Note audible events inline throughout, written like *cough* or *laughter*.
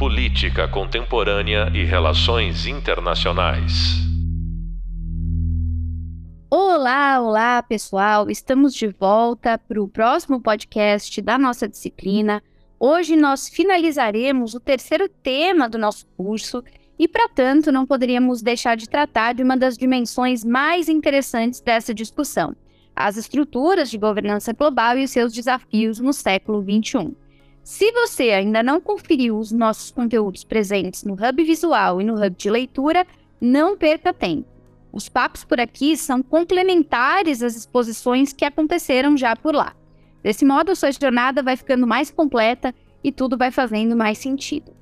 Política Contemporânea e Relações Internacionais. Olá, olá pessoal! Estamos de volta para o próximo podcast da nossa disciplina. Hoje nós finalizaremos o terceiro tema do nosso curso e, para tanto, não poderíamos deixar de tratar de uma das dimensões mais interessantes dessa discussão: as estruturas de governança global e os seus desafios no século XXI. Se você ainda não conferiu os nossos conteúdos presentes no Hub Visual e no Hub de Leitura, não perca tempo. Os papos por aqui são complementares às exposições que aconteceram já por lá. Desse modo, sua jornada vai ficando mais completa e tudo vai fazendo mais sentido.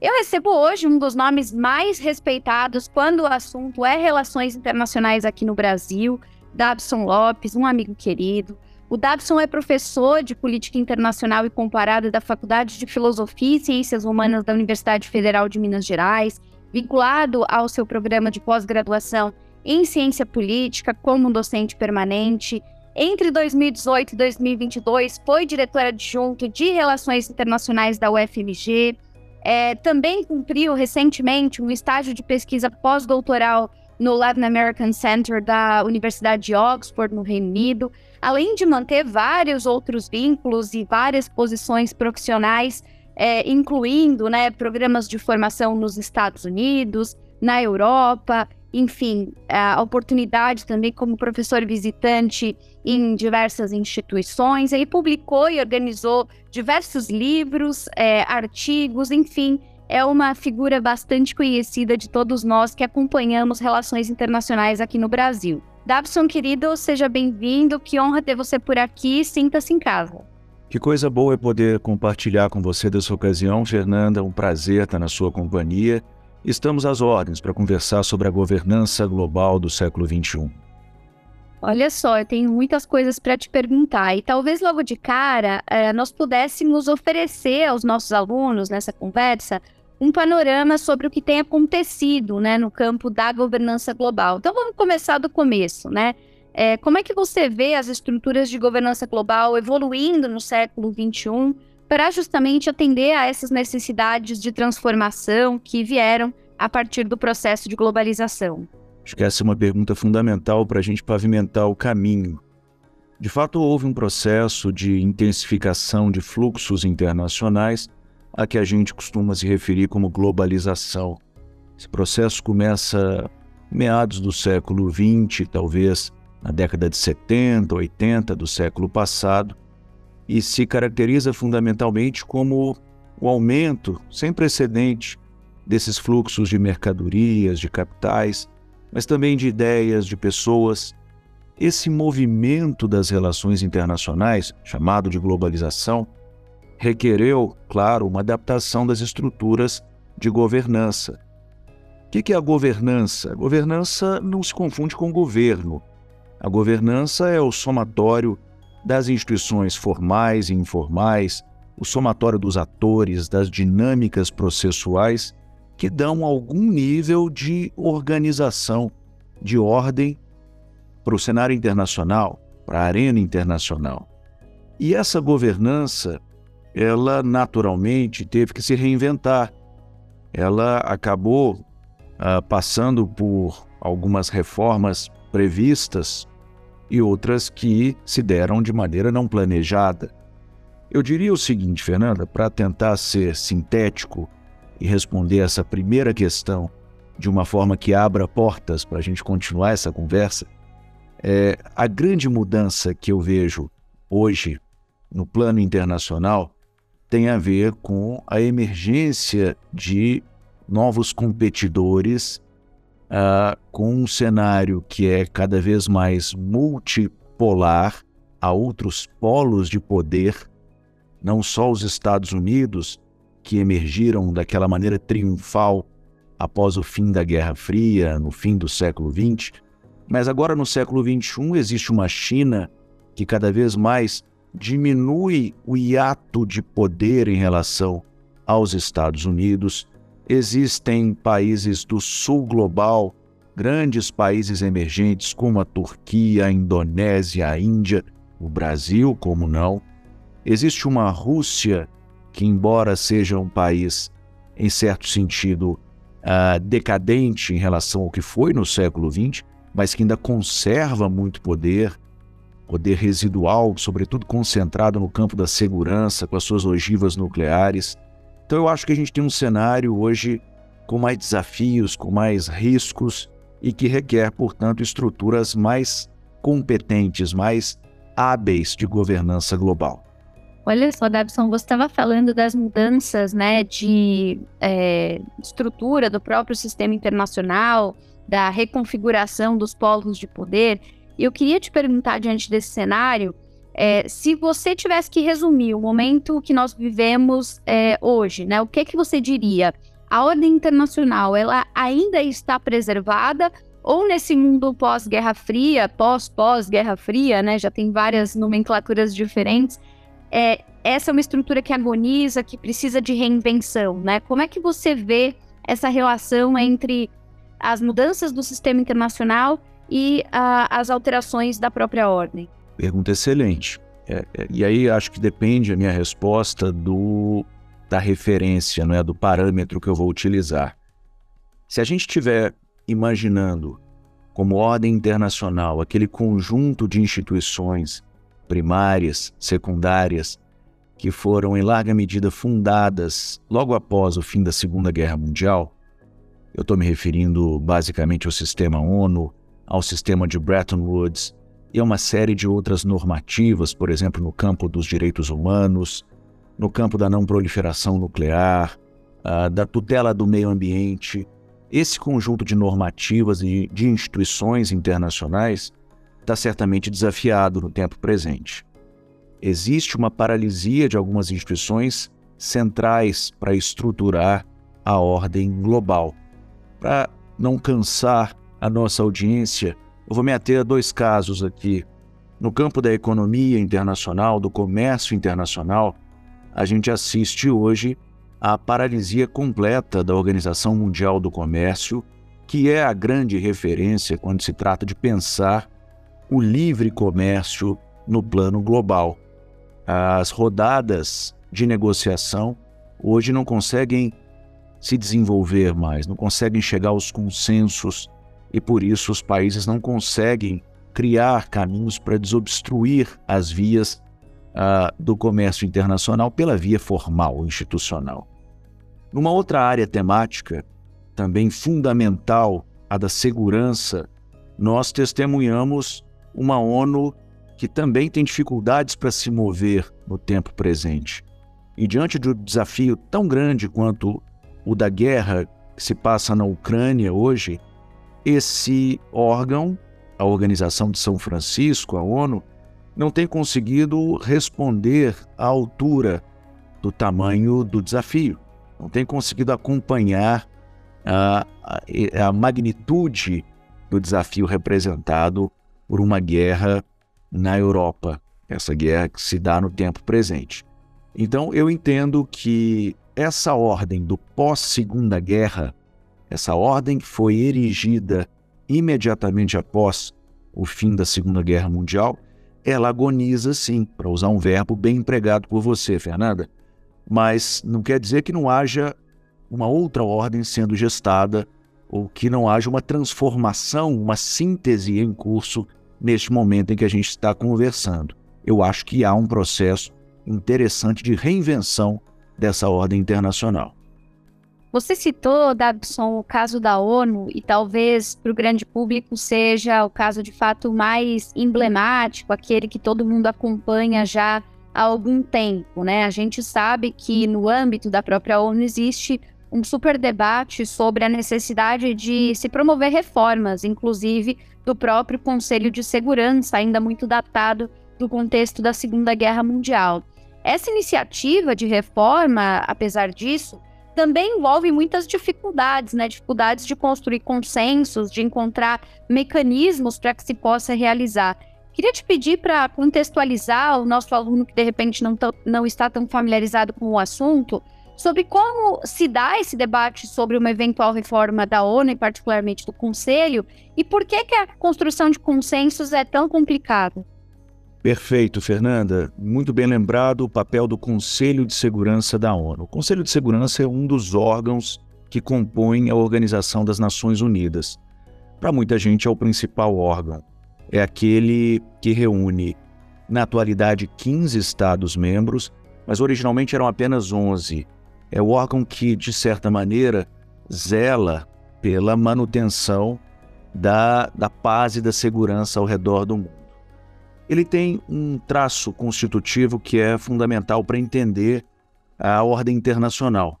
Eu recebo hoje um dos nomes mais respeitados quando o assunto é relações internacionais aqui no Brasil, Dabson Lopes, um amigo querido. O Dabson é professor de Política Internacional e Comparada da Faculdade de Filosofia e Ciências Humanas da Universidade Federal de Minas Gerais, vinculado ao seu programa de pós-graduação em Ciência Política como docente permanente. Entre 2018 e 2022, foi diretor adjunto de Relações Internacionais da UFMG. É, também cumpriu recentemente um estágio de pesquisa pós-doutoral no Latin American Center da Universidade de Oxford, no Reino Unido, além de manter vários outros vínculos e várias posições profissionais, é, incluindo né, programas de formação nos Estados Unidos, na Europa, enfim, a oportunidade também como professor visitante em diversas instituições. Ele publicou e organizou diversos livros, é, artigos, enfim, é uma figura bastante conhecida de todos nós que acompanhamos relações internacionais aqui no Brasil. Dabson, querido, seja bem-vindo. Que honra ter você por aqui. Sinta-se em casa. Que coisa boa é poder compartilhar com você dessa ocasião, Fernanda. Um prazer estar na sua companhia. Estamos às ordens para conversar sobre a governança global do século XXI. Olha só, eu tenho muitas coisas para te perguntar e talvez logo de cara eh, nós pudéssemos oferecer aos nossos alunos nessa conversa um panorama sobre o que tem acontecido né, no campo da governança global. Então vamos começar do começo, né? É, como é que você vê as estruturas de governança global evoluindo no século XXI para justamente atender a essas necessidades de transformação que vieram a partir do processo de globalização? Acho que essa é uma pergunta fundamental para a gente pavimentar o caminho. De fato, houve um processo de intensificação de fluxos internacionais a que a gente costuma se referir como globalização. Esse processo começa meados do século XX, talvez na década de 70, 80 do século passado, e se caracteriza fundamentalmente como o aumento sem precedente desses fluxos de mercadorias, de capitais, mas também de ideias, de pessoas. Esse movimento das relações internacionais, chamado de globalização, requereu, claro, uma adaptação das estruturas de governança. O que é a governança? A governança não se confunde com governo. A governança é o somatório das instituições formais e informais, o somatório dos atores, das dinâmicas processuais que dão algum nível de organização, de ordem para o cenário internacional, para a arena internacional. E essa governança ela naturalmente teve que se reinventar. Ela acabou ah, passando por algumas reformas previstas e outras que se deram de maneira não planejada. Eu diria o seguinte, Fernanda, para tentar ser sintético e responder essa primeira questão de uma forma que abra portas para a gente continuar essa conversa, é, a grande mudança que eu vejo hoje no plano internacional tem a ver com a emergência de novos competidores, uh, com um cenário que é cada vez mais multipolar, a outros polos de poder, não só os Estados Unidos, que emergiram daquela maneira triunfal após o fim da Guerra Fria, no fim do século XX, mas agora no século XXI existe uma China que cada vez mais diminui o hiato de poder em relação aos Estados Unidos. Existem países do sul global, grandes países emergentes como a Turquia, a Indonésia, a Índia, o Brasil, como não. Existe uma Rússia que, embora seja um país em certo sentido, uh, decadente em relação ao que foi no século XX, mas que ainda conserva muito poder, poder residual, sobretudo concentrado no campo da segurança, com as suas ogivas nucleares. Então eu acho que a gente tem um cenário hoje com mais desafios, com mais riscos e que requer, portanto, estruturas mais competentes, mais hábeis de governança global. Olha só, Dabson, você estava falando das mudanças né, de é, estrutura do próprio sistema internacional, da reconfiguração dos polos de poder. E eu queria te perguntar, diante desse cenário, é, se você tivesse que resumir o momento que nós vivemos é, hoje, né, o que, que você diria? a ordem internacional ela ainda está preservada ou nesse mundo pós-Guerra Fria, pós-pós-Guerra Fria, né, já tem várias nomenclaturas diferentes, é, essa é uma estrutura que agoniza, que precisa de reinvenção, né? Como é que você vê essa relação entre as mudanças do sistema internacional e uh, as alterações da própria ordem? Pergunta excelente. É, é, e aí acho que depende a minha resposta do da referência, não é do parâmetro que eu vou utilizar. Se a gente estiver imaginando como ordem internacional aquele conjunto de instituições primárias, secundárias, que foram em larga medida fundadas logo após o fim da Segunda Guerra Mundial, eu estou me referindo basicamente ao sistema ONU, ao sistema de Bretton Woods e a uma série de outras normativas, por exemplo, no campo dos direitos humanos, no campo da não proliferação nuclear, uh, da tutela do meio ambiente. Esse conjunto de normativas e de instituições internacionais está certamente desafiado no tempo presente. Existe uma paralisia de algumas instituições centrais para estruturar a ordem global. Para não cansar a nossa audiência, eu vou me ater a dois casos aqui. No campo da economia internacional, do comércio internacional, a gente assiste hoje à paralisia completa da Organização Mundial do Comércio, que é a grande referência quando se trata de pensar o livre comércio no plano global. As rodadas de negociação hoje não conseguem se desenvolver mais, não conseguem chegar aos consensos e por isso os países não conseguem criar caminhos para desobstruir as vias uh, do comércio internacional pela via formal, institucional. Numa outra área temática, também fundamental, a da segurança, nós testemunhamos uma ONU que também tem dificuldades para se mover no tempo presente. E diante de um desafio tão grande quanto o da guerra que se passa na Ucrânia hoje, esse órgão, a Organização de São Francisco, a ONU, não tem conseguido responder à altura do tamanho do desafio, não tem conseguido acompanhar a, a, a magnitude do desafio representado por uma guerra na Europa, essa guerra que se dá no tempo presente. Então, eu entendo que essa ordem do pós-segunda guerra, essa ordem foi erigida imediatamente após o fim da Segunda Guerra Mundial, ela agoniza sim, para usar um verbo bem empregado por você, Fernanda. Mas não quer dizer que não haja uma outra ordem sendo gestada ou que não haja uma transformação, uma síntese em curso neste momento em que a gente está conversando. Eu acho que há um processo interessante de reinvenção dessa ordem internacional. Você citou, Dabson, o caso da ONU, e talvez para o grande público seja o caso de fato mais emblemático, aquele que todo mundo acompanha já há algum tempo, né? A gente sabe que no âmbito da própria ONU existe um super debate sobre a necessidade de se promover reformas, inclusive do próprio Conselho de Segurança, ainda muito datado do contexto da Segunda Guerra Mundial. Essa iniciativa de reforma, apesar disso, também envolve muitas dificuldades, né? Dificuldades de construir consensos, de encontrar mecanismos para que se possa realizar. Queria te pedir para contextualizar o nosso aluno que de repente não, não está tão familiarizado com o assunto, sobre como se dá esse debate sobre uma eventual reforma da ONU, e particularmente do Conselho, e por que, que a construção de consensos é tão complicada. Perfeito, Fernanda. Muito bem lembrado o papel do Conselho de Segurança da ONU. O Conselho de Segurança é um dos órgãos que compõem a Organização das Nações Unidas. Para muita gente é o principal órgão. É aquele que reúne, na atualidade, 15 Estados-membros, mas originalmente eram apenas 11. É o órgão que, de certa maneira, zela pela manutenção da, da paz e da segurança ao redor do mundo ele tem um traço constitutivo que é fundamental para entender a ordem internacional.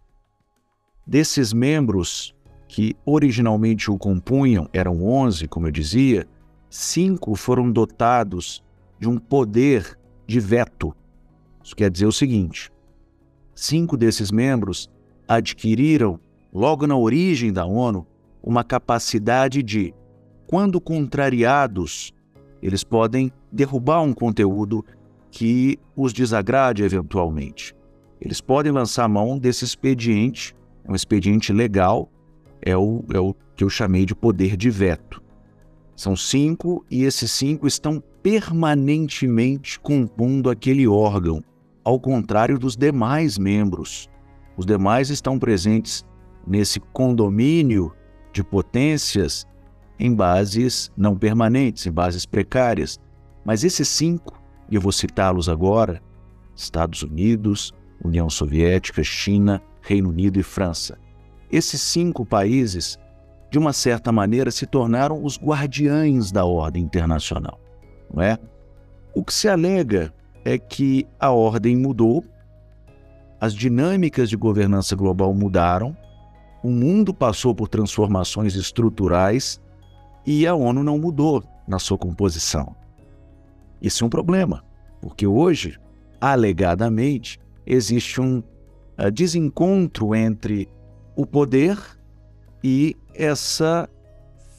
Desses membros que originalmente o compunham, eram 11, como eu dizia, cinco foram dotados de um poder de veto. Isso quer dizer o seguinte: cinco desses membros adquiriram, logo na origem da ONU, uma capacidade de, quando contrariados eles podem derrubar um conteúdo que os desagrade eventualmente. Eles podem lançar mão desse expediente, é um expediente legal, é o, é o que eu chamei de poder de veto. São cinco e esses cinco estão permanentemente compondo aquele órgão, ao contrário dos demais membros. Os demais estão presentes nesse condomínio de potências em bases não permanentes, em bases precárias. Mas esses cinco, e eu vou citá-los agora: Estados Unidos, União Soviética, China, Reino Unido e França. Esses cinco países, de uma certa maneira, se tornaram os guardiães da ordem internacional, não é? O que se alega é que a ordem mudou, as dinâmicas de governança global mudaram, o mundo passou por transformações estruturais e a ONU não mudou na sua composição. Isso é um problema, porque hoje, alegadamente, existe um uh, desencontro entre o poder e essa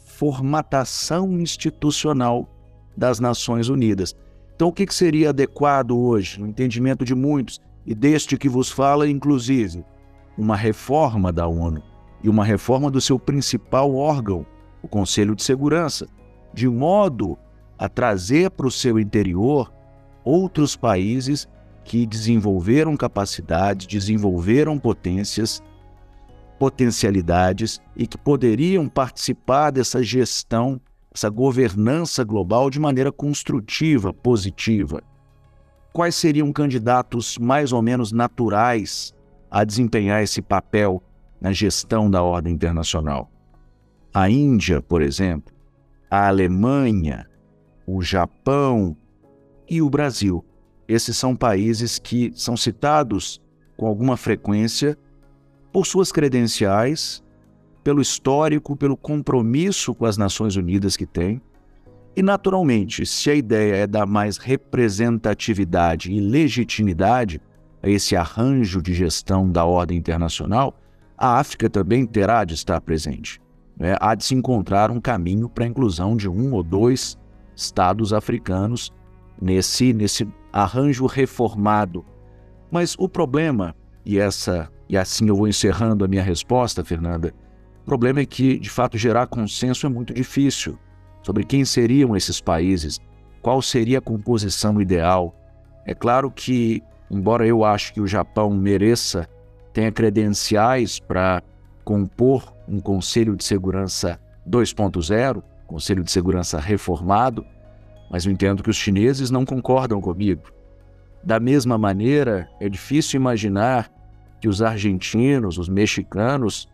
formatação institucional das Nações Unidas. Então, o que, que seria adequado hoje, no entendimento de muitos, e deste que vos fala, inclusive, uma reforma da ONU e uma reforma do seu principal órgão, o Conselho de Segurança, de modo a trazer para o seu interior outros países que desenvolveram capacidades, desenvolveram potências, potencialidades e que poderiam participar dessa gestão, essa governança global de maneira construtiva, positiva. Quais seriam candidatos mais ou menos naturais a desempenhar esse papel na gestão da ordem internacional? A Índia, por exemplo, a Alemanha, o Japão e o Brasil. Esses são países que são citados com alguma frequência por suas credenciais, pelo histórico, pelo compromisso com as Nações Unidas que têm. E, naturalmente, se a ideia é dar mais representatividade e legitimidade a esse arranjo de gestão da ordem internacional, a África também terá de estar presente né, há de se encontrar um caminho para a inclusão de um ou dois estados africanos nesse, nesse arranjo reformado. Mas o problema, e essa e assim eu vou encerrando a minha resposta, Fernanda, o problema é que, de fato, gerar consenso é muito difícil sobre quem seriam esses países, qual seria a composição ideal. É claro que, embora eu acho que o Japão mereça, tenha credenciais para compor um Conselho de Segurança 2.0, Conselho de Segurança reformado, mas eu entendo que os chineses não concordam comigo. Da mesma maneira, é difícil imaginar que os argentinos, os mexicanos,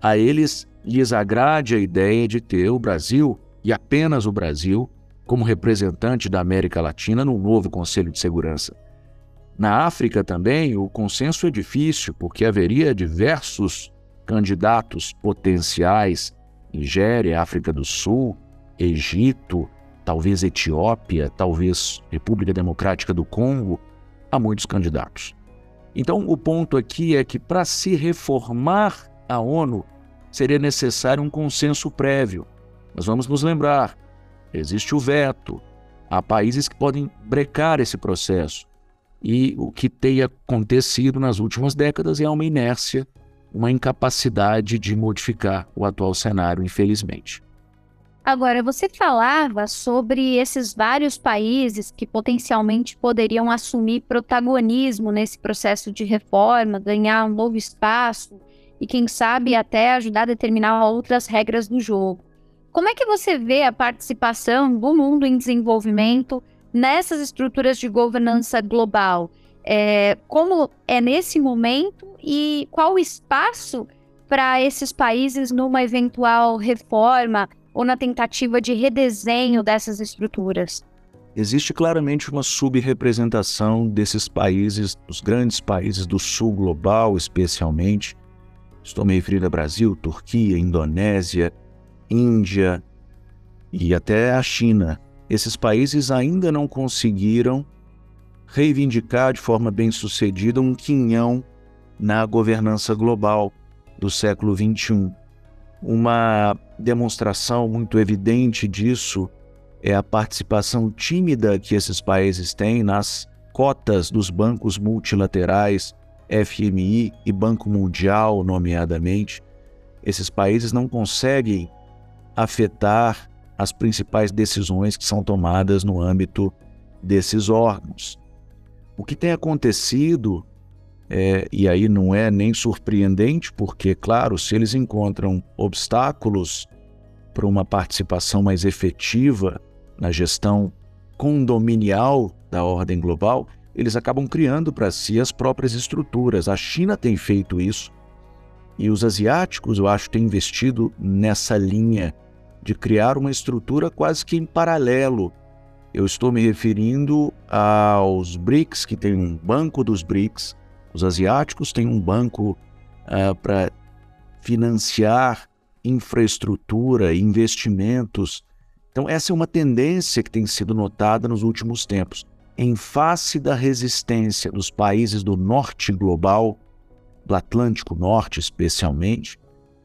a eles lhes agrade a ideia de ter o Brasil, e apenas o Brasil, como representante da América Latina no novo Conselho de Segurança. Na África também, o consenso é difícil, porque haveria diversos candidatos potenciais, Nigéria, África do Sul, Egito, talvez Etiópia, talvez República Democrática do Congo, há muitos candidatos. Então, o ponto aqui é que para se reformar a ONU, seria necessário um consenso prévio. Nós vamos nos lembrar: existe o veto, há países que podem brecar esse processo. E o que tem acontecido nas últimas décadas é uma inércia uma incapacidade de modificar o atual cenário, infelizmente. Agora, você falava sobre esses vários países que potencialmente poderiam assumir protagonismo nesse processo de reforma, ganhar um novo espaço e, quem sabe, até ajudar a determinar outras regras do jogo. Como é que você vê a participação do mundo em desenvolvimento nessas estruturas de governança global? É, como é nesse momento e qual o espaço para esses países numa eventual reforma ou na tentativa de redesenho dessas estruturas? Existe claramente uma subrepresentação desses países, dos grandes países do sul global, especialmente. Estou me referindo a Brasil, Turquia, Indonésia, Índia e até a China. Esses países ainda não conseguiram reivindicar de forma bem sucedida um quinhão na governança global do século XXI. Uma demonstração muito evidente disso é a participação tímida que esses países têm nas cotas dos bancos multilaterais, FMI e Banco Mundial, nomeadamente. Esses países não conseguem afetar as principais decisões que são tomadas no âmbito desses órgãos. O que tem acontecido é, e aí não é nem surpreendente, porque, claro, se eles encontram obstáculos para uma participação mais efetiva na gestão condominial da ordem global, eles acabam criando para si as próprias estruturas. A China tem feito isso e os asiáticos, eu acho, têm investido nessa linha de criar uma estrutura quase que em paralelo. Eu estou me referindo aos BRICS, que tem um banco dos BRICS, os asiáticos têm um banco uh, para financiar infraestrutura, investimentos. Então, essa é uma tendência que tem sido notada nos últimos tempos. Em face da resistência dos países do norte global, do Atlântico Norte especialmente,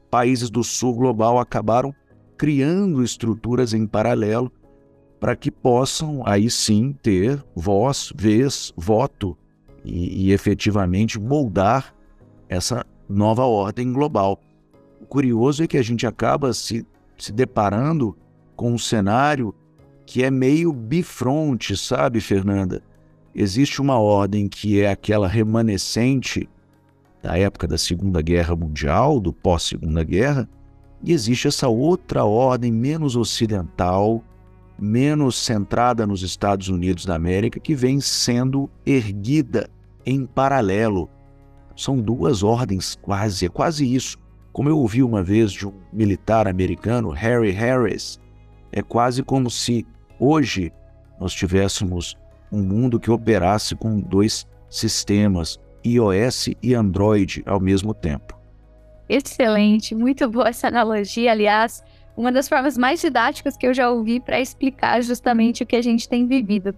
países do sul global acabaram criando estruturas em paralelo para que possam aí sim ter voz, vez, voto e, e efetivamente moldar essa nova ordem global. O curioso é que a gente acaba se, se deparando com um cenário que é meio bifronte, sabe, Fernanda? Existe uma ordem que é aquela remanescente da época da Segunda Guerra Mundial, do pós-Segunda Guerra, e existe essa outra ordem menos ocidental, menos centrada nos Estados Unidos da América, que vem sendo erguida em paralelo. São duas ordens quase, é quase isso. Como eu ouvi uma vez de um militar americano, Harry Harris, é quase como se hoje nós tivéssemos um mundo que operasse com dois sistemas, iOS e Android, ao mesmo tempo. Excelente, muito boa essa analogia. Aliás, uma das formas mais didáticas que eu já ouvi para explicar justamente o que a gente tem vivido.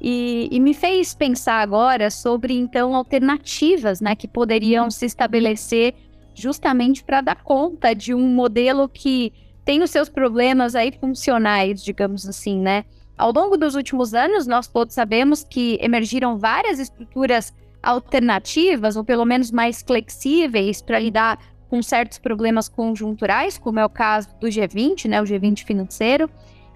E, e, me fez pensar agora sobre, então, alternativas né, que poderiam se estabelecer justamente para dar conta de um modelo que tem os seus problemas aí funcionais, digamos assim, né? Ao longo dos últimos anos, nós todos sabemos que emergiram várias estruturas alternativas, ou pelo menos mais flexíveis, para lidar com certos problemas conjunturais, como é o caso do G20, né, o G20 financeiro.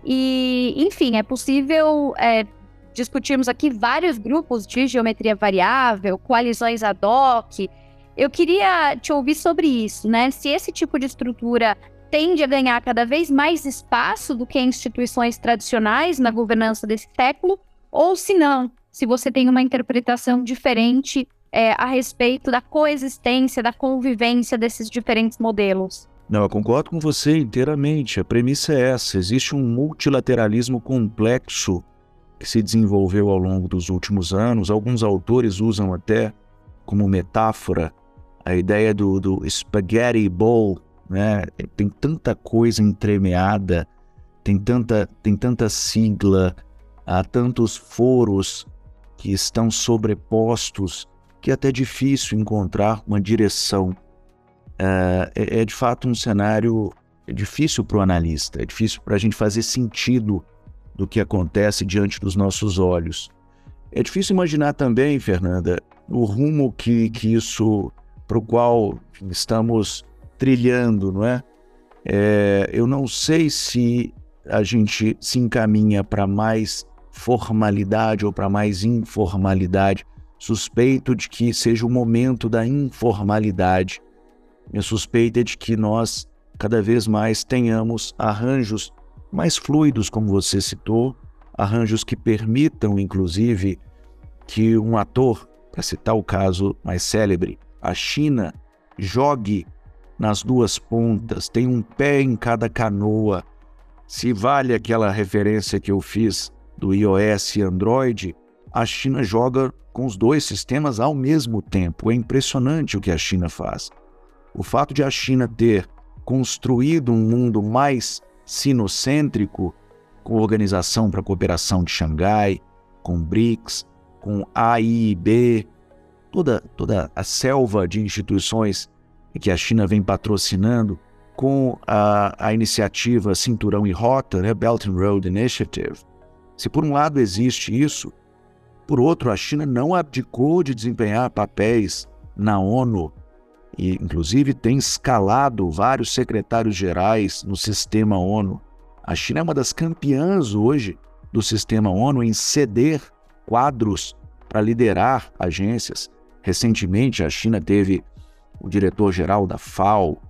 E, enfim, é possível é, discutirmos aqui vários grupos de geometria variável, coalizões ad hoc. Eu queria te ouvir sobre isso, né? Se esse tipo de estrutura tende a ganhar cada vez mais espaço do que instituições tradicionais na governança desse século, ou se não, se você tem uma interpretação diferente é, a respeito da coexistência, da convivência desses diferentes modelos. Não, eu concordo com você inteiramente. A premissa é essa: existe um multilateralismo complexo que se desenvolveu ao longo dos últimos anos. Alguns autores usam até como metáfora a ideia do, do spaghetti bowl, né? Tem tanta coisa entremeada, tem tanta, tem tanta sigla, há tantos foros que estão sobrepostos que é até difícil encontrar uma direção. É, é, é de fato um cenário difícil para o analista, é difícil para a gente fazer sentido do que acontece diante dos nossos olhos. É difícil imaginar também, Fernanda, o rumo que, que isso, para o qual estamos trilhando, não é? é? Eu não sei se a gente se encaminha para mais formalidade ou para mais informalidade. Suspeito de que seja o momento da informalidade. Minha suspeita é de que nós cada vez mais tenhamos arranjos mais fluidos, como você citou, arranjos que permitam, inclusive, que um ator, para citar o caso mais célebre, a China, jogue nas duas pontas, tem um pé em cada canoa. Se vale aquela referência que eu fiz do iOS e Android, a China joga com os dois sistemas ao mesmo tempo. É impressionante o que a China faz. O fato de a China ter construído um mundo mais sinocêntrico, com Organização para a Cooperação de Xangai, com BRICS, com AIIB, toda, toda a selva de instituições que a China vem patrocinando, com a, a iniciativa Cinturão e Rota, né, Belt and Road Initiative. Se por um lado existe isso, por outro, a China não abdicou de desempenhar papéis na ONU e, inclusive, tem escalado vários secretários gerais no sistema ONU. A China é uma das campeãs hoje do sistema ONU em ceder quadros para liderar agências. Recentemente, a China teve o diretor-geral da FAO,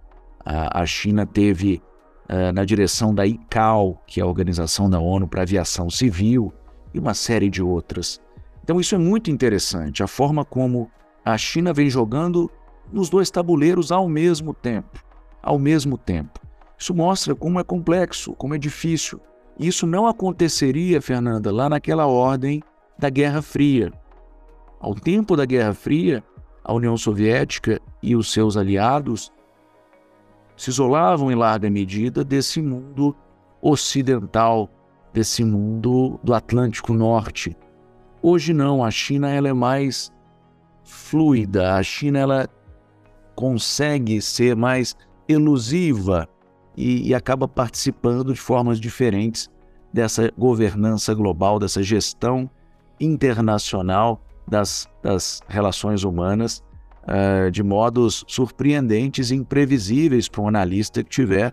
a China teve uh, na direção da ICAO, que é a Organização da ONU para Aviação Civil, e uma série de outras. Então, isso é muito interessante, a forma como a China vem jogando nos dois tabuleiros ao mesmo tempo. Ao mesmo tempo. Isso mostra como é complexo, como é difícil. Isso não aconteceria, Fernanda, lá naquela ordem da Guerra Fria. Ao tempo da Guerra Fria, a União Soviética e os seus aliados se isolavam em larga medida desse mundo ocidental, desse mundo do Atlântico Norte. Hoje não, a China ela é mais fluida, a China ela consegue ser mais elusiva e, e acaba participando de formas diferentes dessa governança global, dessa gestão internacional das, das relações humanas uh, de modos surpreendentes e imprevisíveis para um analista que tiver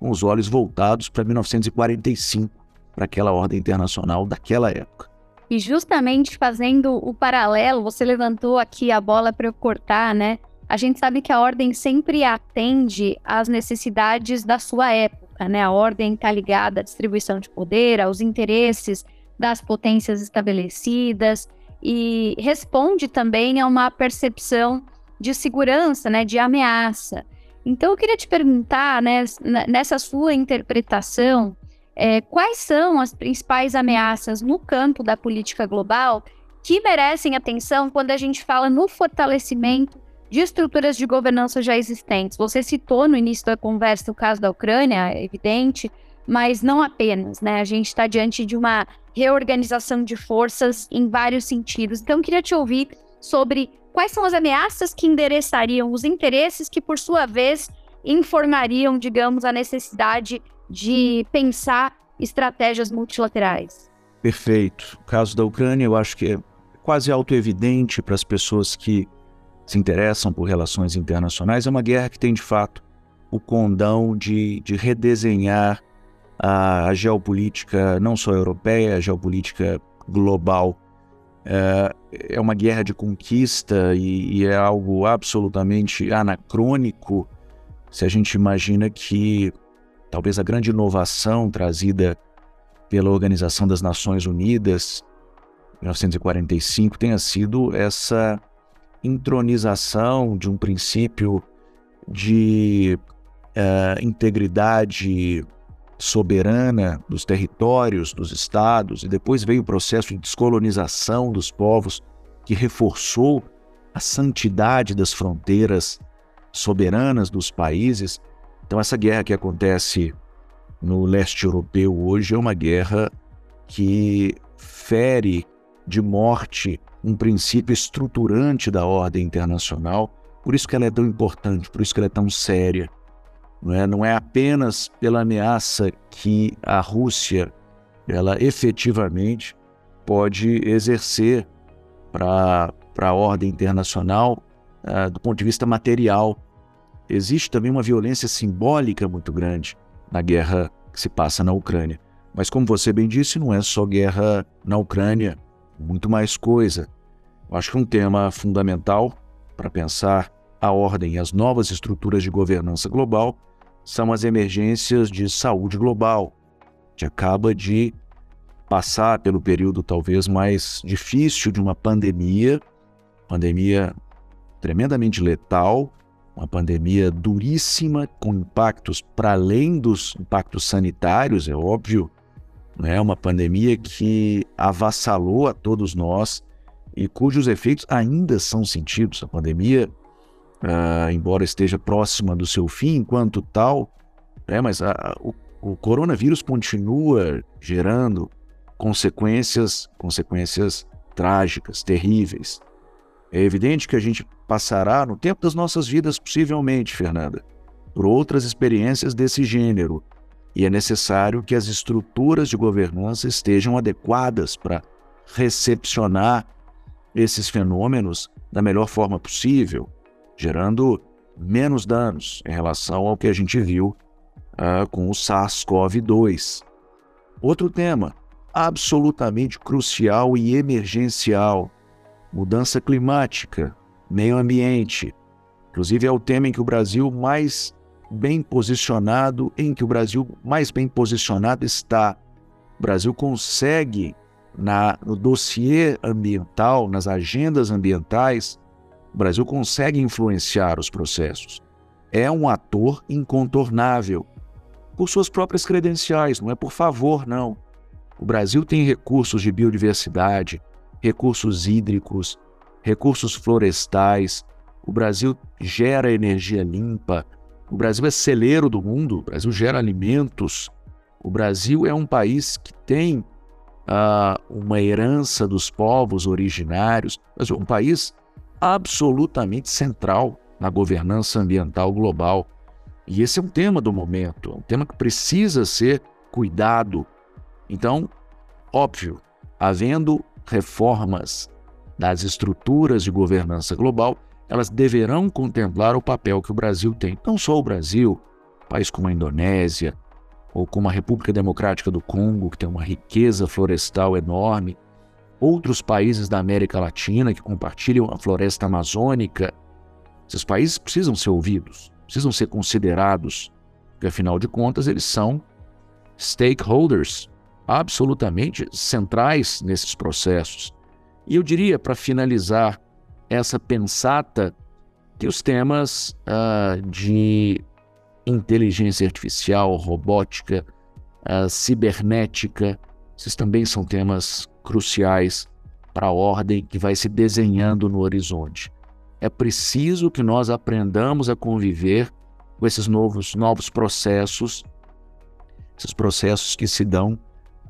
com os olhos voltados para 1945, para aquela ordem internacional daquela época. E justamente fazendo o paralelo, você levantou aqui a bola para eu cortar, né? A gente sabe que a ordem sempre atende às necessidades da sua época, né? A ordem está ligada à distribuição de poder, aos interesses das potências estabelecidas e responde também a uma percepção de segurança, né, de ameaça. Então, eu queria te perguntar, né, nessa sua interpretação, é, quais são as principais ameaças no campo da política global que merecem atenção quando a gente fala no fortalecimento de estruturas de governança já existentes? Você citou no início da conversa o caso da Ucrânia, é evidente, mas não apenas, né? A gente está diante de uma reorganização de forças em vários sentidos. Então, queria te ouvir sobre quais são as ameaças que endereçariam os interesses que, por sua vez, informariam, digamos, a necessidade de pensar estratégias multilaterais. Perfeito. O caso da Ucrânia, eu acho que é quase autoevidente para as pessoas que se interessam por relações internacionais. É uma guerra que tem, de fato, o condão de, de redesenhar a, a geopolítica, não só europeia, a geopolítica global. É, é uma guerra de conquista e, e é algo absolutamente anacrônico se a gente imagina que talvez a grande inovação trazida pela Organização das Nações Unidas em 1945 tenha sido essa intronização de um princípio de uh, integridade soberana dos territórios, dos estados, e depois veio o processo de descolonização dos povos, que reforçou a santidade das fronteiras soberanas dos países. Então, essa guerra que acontece no leste europeu hoje é uma guerra que fere de morte um princípio estruturante da ordem internacional. Por isso que ela é tão importante, por isso que ela é tão séria. Não é, não é apenas pela ameaça que a Rússia ela efetivamente pode exercer para a ordem internacional uh, do ponto de vista material. Existe também uma violência simbólica muito grande na guerra que se passa na Ucrânia. Mas, como você bem disse, não é só guerra na Ucrânia, muito mais coisa. Eu acho que um tema fundamental para pensar a ordem e as novas estruturas de governança global são as emergências de saúde global, que acaba de passar pelo período talvez mais difícil de uma pandemia, pandemia tremendamente letal, uma pandemia duríssima, com impactos para além dos impactos sanitários, é óbvio, né? uma pandemia que avassalou a todos nós e cujos efeitos ainda são sentidos. A pandemia, uh, embora esteja próxima do seu fim, enquanto tal, né? mas a, o, o coronavírus continua gerando consequências, consequências trágicas, terríveis. É evidente que a gente passará, no tempo das nossas vidas, possivelmente, Fernanda, por outras experiências desse gênero, e é necessário que as estruturas de governança estejam adequadas para recepcionar esses fenômenos da melhor forma possível, gerando menos danos em relação ao que a gente viu uh, com o SARS-CoV-2. Outro tema absolutamente crucial e emergencial mudança climática, meio ambiente. Inclusive é o tema em que o Brasil mais bem posicionado, em que o Brasil mais bem posicionado está. O Brasil consegue na, no dossiê ambiental, nas agendas ambientais, o Brasil consegue influenciar os processos. É um ator incontornável por suas próprias credenciais, não é por favor, não. O Brasil tem recursos de biodiversidade, recursos hídricos, recursos florestais. O Brasil gera energia limpa. O Brasil é celeiro do mundo. O Brasil gera alimentos. O Brasil é um país que tem uh, uma herança dos povos originários, mas um país absolutamente central na governança ambiental global. E esse é um tema do momento, um tema que precisa ser cuidado. Então, óbvio, havendo reformas das estruturas de governança global, elas deverão contemplar o papel que o Brasil tem. Não só o Brasil, país como a Indonésia, ou como a República Democrática do Congo, que tem uma riqueza florestal enorme, outros países da América Latina que compartilham a floresta amazônica. Esses países precisam ser ouvidos, precisam ser considerados, porque afinal de contas eles são stakeholders absolutamente centrais nesses processos. E eu diria, para finalizar essa pensata, que os temas uh, de inteligência artificial, robótica, uh, cibernética, esses também são temas cruciais para a ordem que vai se desenhando no horizonte. É preciso que nós aprendamos a conviver com esses novos, novos processos, esses processos que se dão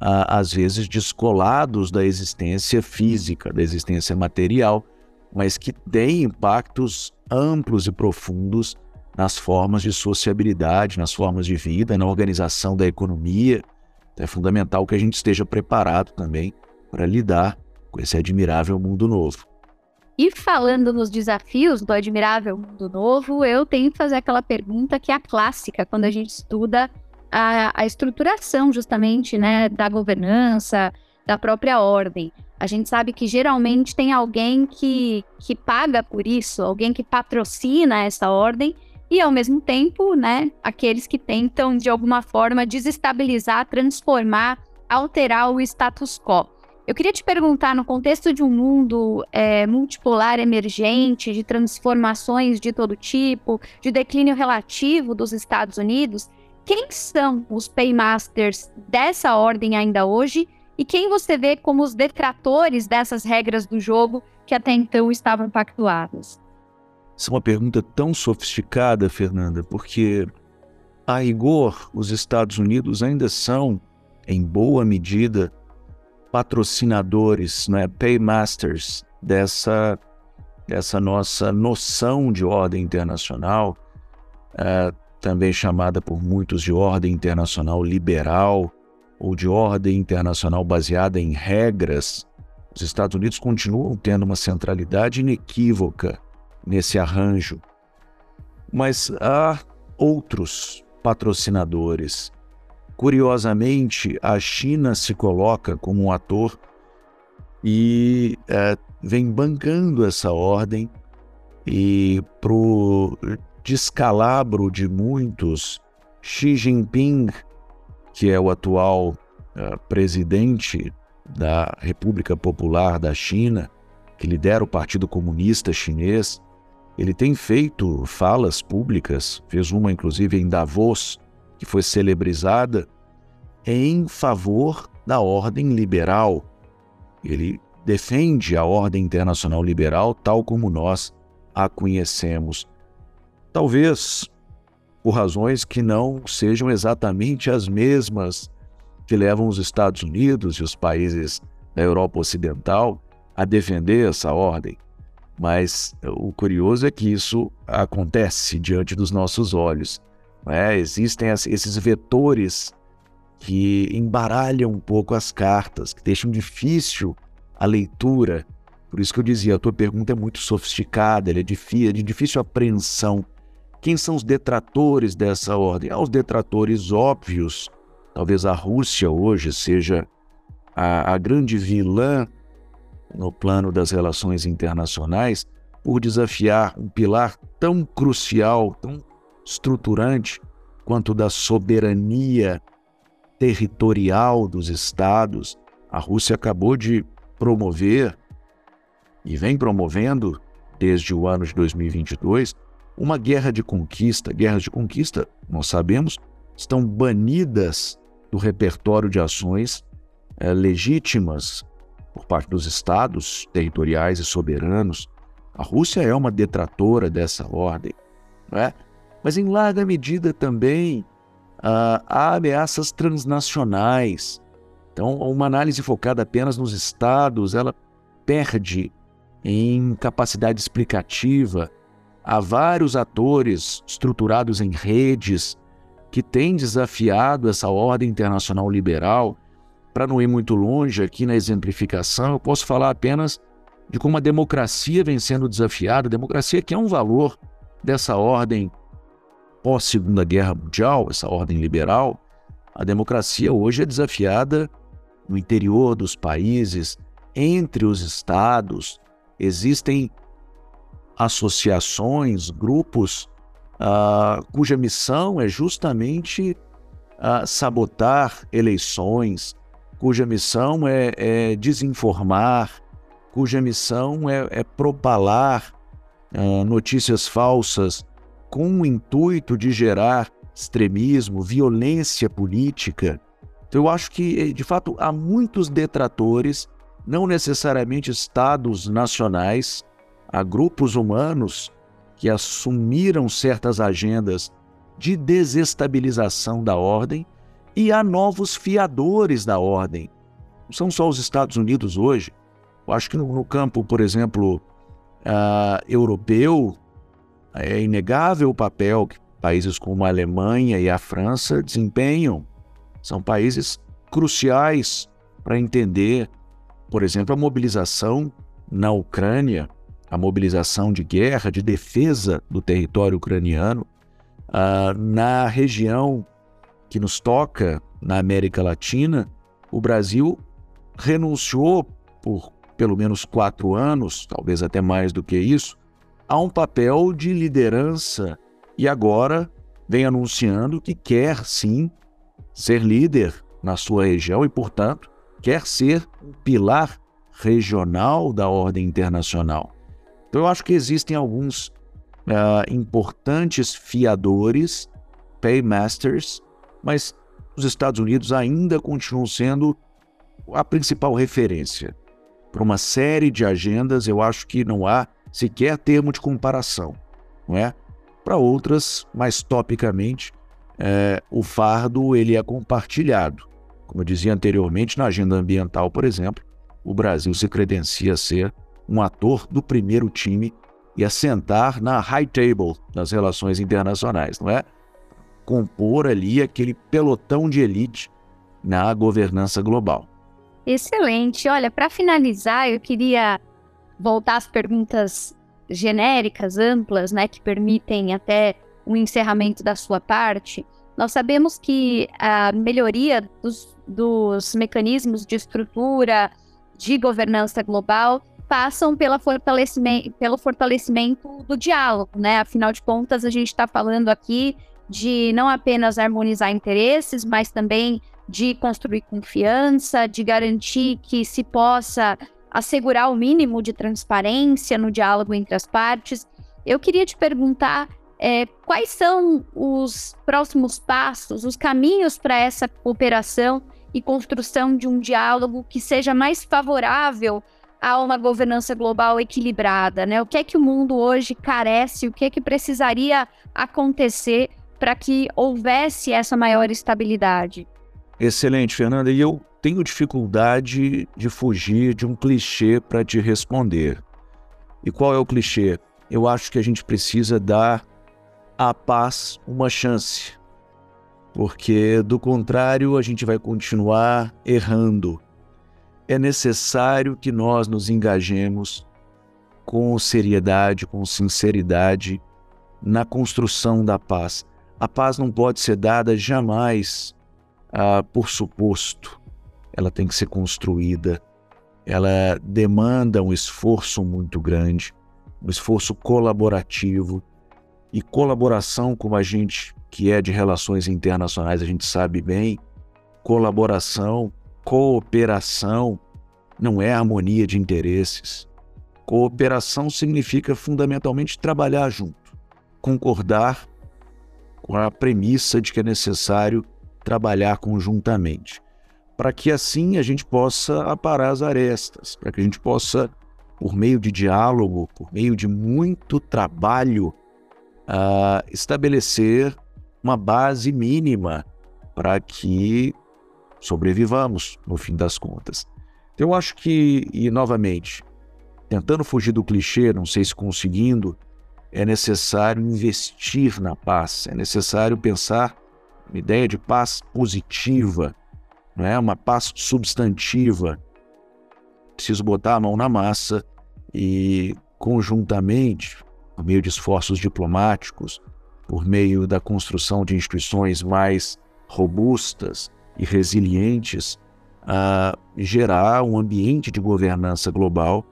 às vezes descolados da existência física, da existência material, mas que têm impactos amplos e profundos nas formas de sociabilidade, nas formas de vida, na organização da economia. Então, é fundamental que a gente esteja preparado também para lidar com esse admirável mundo novo. E falando nos desafios do admirável mundo novo, eu tenho que fazer aquela pergunta que é a clássica quando a gente estuda a, a estruturação justamente né, da governança, da própria ordem. A gente sabe que geralmente tem alguém que, que paga por isso, alguém que patrocina essa ordem, e ao mesmo tempo, né, aqueles que tentam de alguma forma desestabilizar, transformar, alterar o status quo. Eu queria te perguntar, no contexto de um mundo é, multipolar emergente, de transformações de todo tipo, de declínio relativo dos Estados Unidos, quem são os paymasters dessa ordem ainda hoje e quem você vê como os detratores dessas regras do jogo que até então estavam pactuadas? Essa é uma pergunta tão sofisticada, Fernanda, porque a rigor os Estados Unidos ainda são, em boa medida, patrocinadores, né, paymasters dessa, dessa nossa noção de ordem internacional. Uh, também chamada por muitos de ordem internacional liberal ou de ordem internacional baseada em regras, os Estados Unidos continuam tendo uma centralidade inequívoca nesse arranjo. Mas há outros patrocinadores Curiosamente, a China se coloca como um ator e é, vem bancando essa ordem e pro descalabro de muitos, Xi Jinping, que é o atual uh, presidente da República Popular da China, que lidera o Partido Comunista Chinês, ele tem feito falas públicas, fez uma inclusive em Davos, que foi celebrizada, em favor da ordem liberal. Ele defende a ordem internacional liberal tal como nós a conhecemos. Talvez por razões que não sejam exatamente as mesmas que levam os Estados Unidos e os países da Europa Ocidental a defender essa ordem. Mas o curioso é que isso acontece diante dos nossos olhos. Né? Existem esses vetores que embaralham um pouco as cartas, que deixam difícil a leitura. Por isso que eu dizia, a tua pergunta é muito sofisticada, ela é, difícil, é de difícil apreensão. Quem são os detratores dessa ordem? Ah, os detratores óbvios. Talvez a Rússia hoje seja a, a grande vilã no plano das relações internacionais por desafiar um pilar tão crucial, tão estruturante quanto da soberania territorial dos estados. A Rússia acabou de promover e vem promovendo desde o ano de 2022 uma guerra de conquista. Guerras de conquista, nós sabemos, estão banidas do repertório de ações é, legítimas por parte dos estados territoriais e soberanos. A Rússia é uma detratora dessa ordem, não é? mas em larga medida também uh, há ameaças transnacionais. Então, uma análise focada apenas nos estados, ela perde em capacidade explicativa Há vários atores estruturados em redes que têm desafiado essa ordem internacional liberal. Para não ir muito longe aqui na exemplificação, eu posso falar apenas de como a democracia vem sendo desafiada, a democracia que é um valor dessa ordem pós-Segunda Guerra Mundial, essa ordem liberal. A democracia hoje é desafiada no interior dos países, entre os estados. Existem associações, grupos, uh, cuja missão é justamente uh, sabotar eleições, cuja missão é, é desinformar, cuja missão é, é propalar uh, notícias falsas com o intuito de gerar extremismo, violência política. Então, eu acho que, de fato, há muitos detratores, não necessariamente estados nacionais, a grupos humanos que assumiram certas agendas de desestabilização da ordem e há novos fiadores da ordem. Não são só os Estados Unidos hoje. Eu acho que no, no campo, por exemplo, uh, europeu, é inegável o papel que países como a Alemanha e a França desempenham. São países cruciais para entender, por exemplo, a mobilização na Ucrânia a mobilização de guerra, de defesa do território ucraniano, uh, na região que nos toca, na América Latina, o Brasil renunciou por pelo menos quatro anos, talvez até mais do que isso, a um papel de liderança e agora vem anunciando que quer sim ser líder na sua região e, portanto, quer ser um pilar regional da ordem internacional. Então, eu acho que existem alguns uh, importantes fiadores, paymasters, mas os Estados Unidos ainda continuam sendo a principal referência. Para uma série de agendas, eu acho que não há sequer termo de comparação, não é? Para outras, mais topicamente, é, o fardo ele é compartilhado. Como eu dizia anteriormente, na agenda ambiental, por exemplo, o Brasil se credencia a ser um ator do primeiro time e assentar na high table das relações internacionais, não é? Compor ali aquele pelotão de elite na governança global. Excelente. Olha, para finalizar, eu queria voltar às perguntas genéricas, amplas, né, que permitem até o encerramento da sua parte. Nós sabemos que a melhoria dos, dos mecanismos de estrutura de governança global passam pela fortalecimento, pelo fortalecimento do diálogo, né? Afinal de contas, a gente está falando aqui de não apenas harmonizar interesses, mas também de construir confiança, de garantir que se possa assegurar o mínimo de transparência no diálogo entre as partes. Eu queria te perguntar é, quais são os próximos passos, os caminhos para essa cooperação e construção de um diálogo que seja mais favorável a uma governança global equilibrada, né? O que é que o mundo hoje carece, o que é que precisaria acontecer para que houvesse essa maior estabilidade? Excelente, Fernanda. E eu tenho dificuldade de fugir de um clichê para te responder. E qual é o clichê? Eu acho que a gente precisa dar à paz uma chance. Porque, do contrário, a gente vai continuar errando. É necessário que nós nos engajemos com seriedade, com sinceridade na construção da paz. A paz não pode ser dada jamais ah, por suposto. Ela tem que ser construída. Ela demanda um esforço muito grande, um esforço colaborativo. E colaboração, como a gente que é de relações internacionais, a gente sabe bem, colaboração, cooperação não é harmonia de interesses. Cooperação significa fundamentalmente trabalhar junto, concordar com a premissa de que é necessário trabalhar conjuntamente, para que assim a gente possa aparar as arestas, para que a gente possa, por meio de diálogo, por meio de muito trabalho, uh, estabelecer uma base mínima para que sobrevivamos, no fim das contas. Eu acho que, e novamente, tentando fugir do clichê, não sei se conseguindo, é necessário investir na paz, é necessário pensar uma ideia de paz positiva, não é uma paz substantiva. Preciso botar a mão na massa e conjuntamente, por meio de esforços diplomáticos, por meio da construção de instituições mais robustas e resilientes, a gerar um ambiente de governança global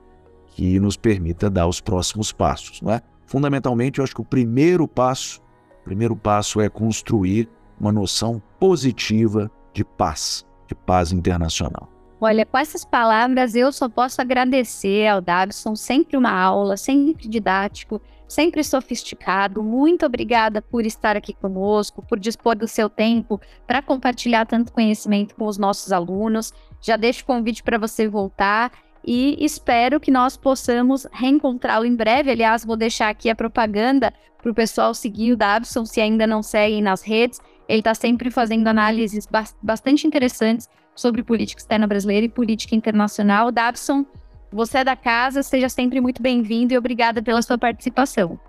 que nos permita dar os próximos passos, não é? Fundamentalmente, eu acho que o primeiro passo, o primeiro passo é construir uma noção positiva de paz, de paz internacional. Olha, com essas palavras eu só posso agradecer ao Davison, sempre uma aula, sempre didático, sempre sofisticado. Muito obrigada por estar aqui conosco, por dispor do seu tempo para compartilhar tanto conhecimento com os nossos alunos. Já deixo o convite para você voltar e espero que nós possamos reencontrá-lo em breve. Aliás, vou deixar aqui a propaganda para o pessoal seguir o Davison se ainda não seguem nas redes. Ele está sempre fazendo análises bastante interessantes sobre política externa brasileira e política internacional. Dabson, você é da casa, seja sempre muito bem-vindo e obrigada pela sua participação.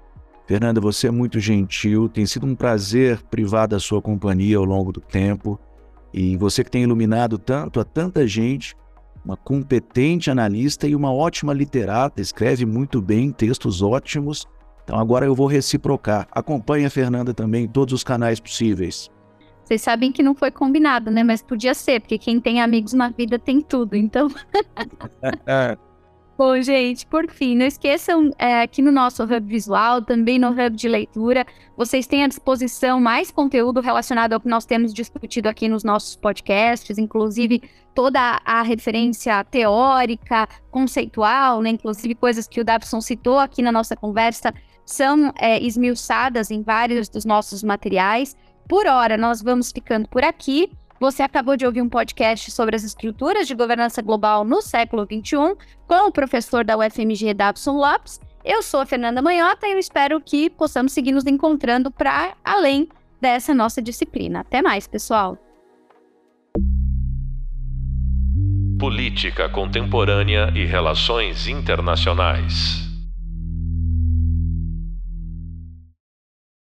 Fernanda, você é muito gentil, tem sido um prazer privar da sua companhia ao longo do tempo. E você que tem iluminado tanto a tanta gente, uma competente analista e uma ótima literata, escreve muito bem, textos ótimos. Então agora eu vou reciprocar. Acompanhe a Fernanda também em todos os canais possíveis. Vocês sabem que não foi combinado, né? Mas podia ser, porque quem tem amigos na vida tem tudo, então. *laughs* Bom, gente, por fim, não esqueçam é, no nosso Hub Visual, também no Hub de Leitura, vocês têm à disposição mais conteúdo relacionado ao que nós temos discutido aqui nos nossos podcasts, inclusive toda a referência teórica, conceitual, né? Inclusive coisas que o Dabson citou aqui na nossa conversa são é, esmiuçadas em vários dos nossos materiais. Por hora, nós vamos ficando por aqui. Você acabou de ouvir um podcast sobre as estruturas de governança global no século XXI, com o professor da UFMG, Dabson Lopes. Eu sou a Fernanda Manhota e eu espero que possamos seguir nos encontrando para além dessa nossa disciplina. Até mais, pessoal! Política Contemporânea e Relações Internacionais.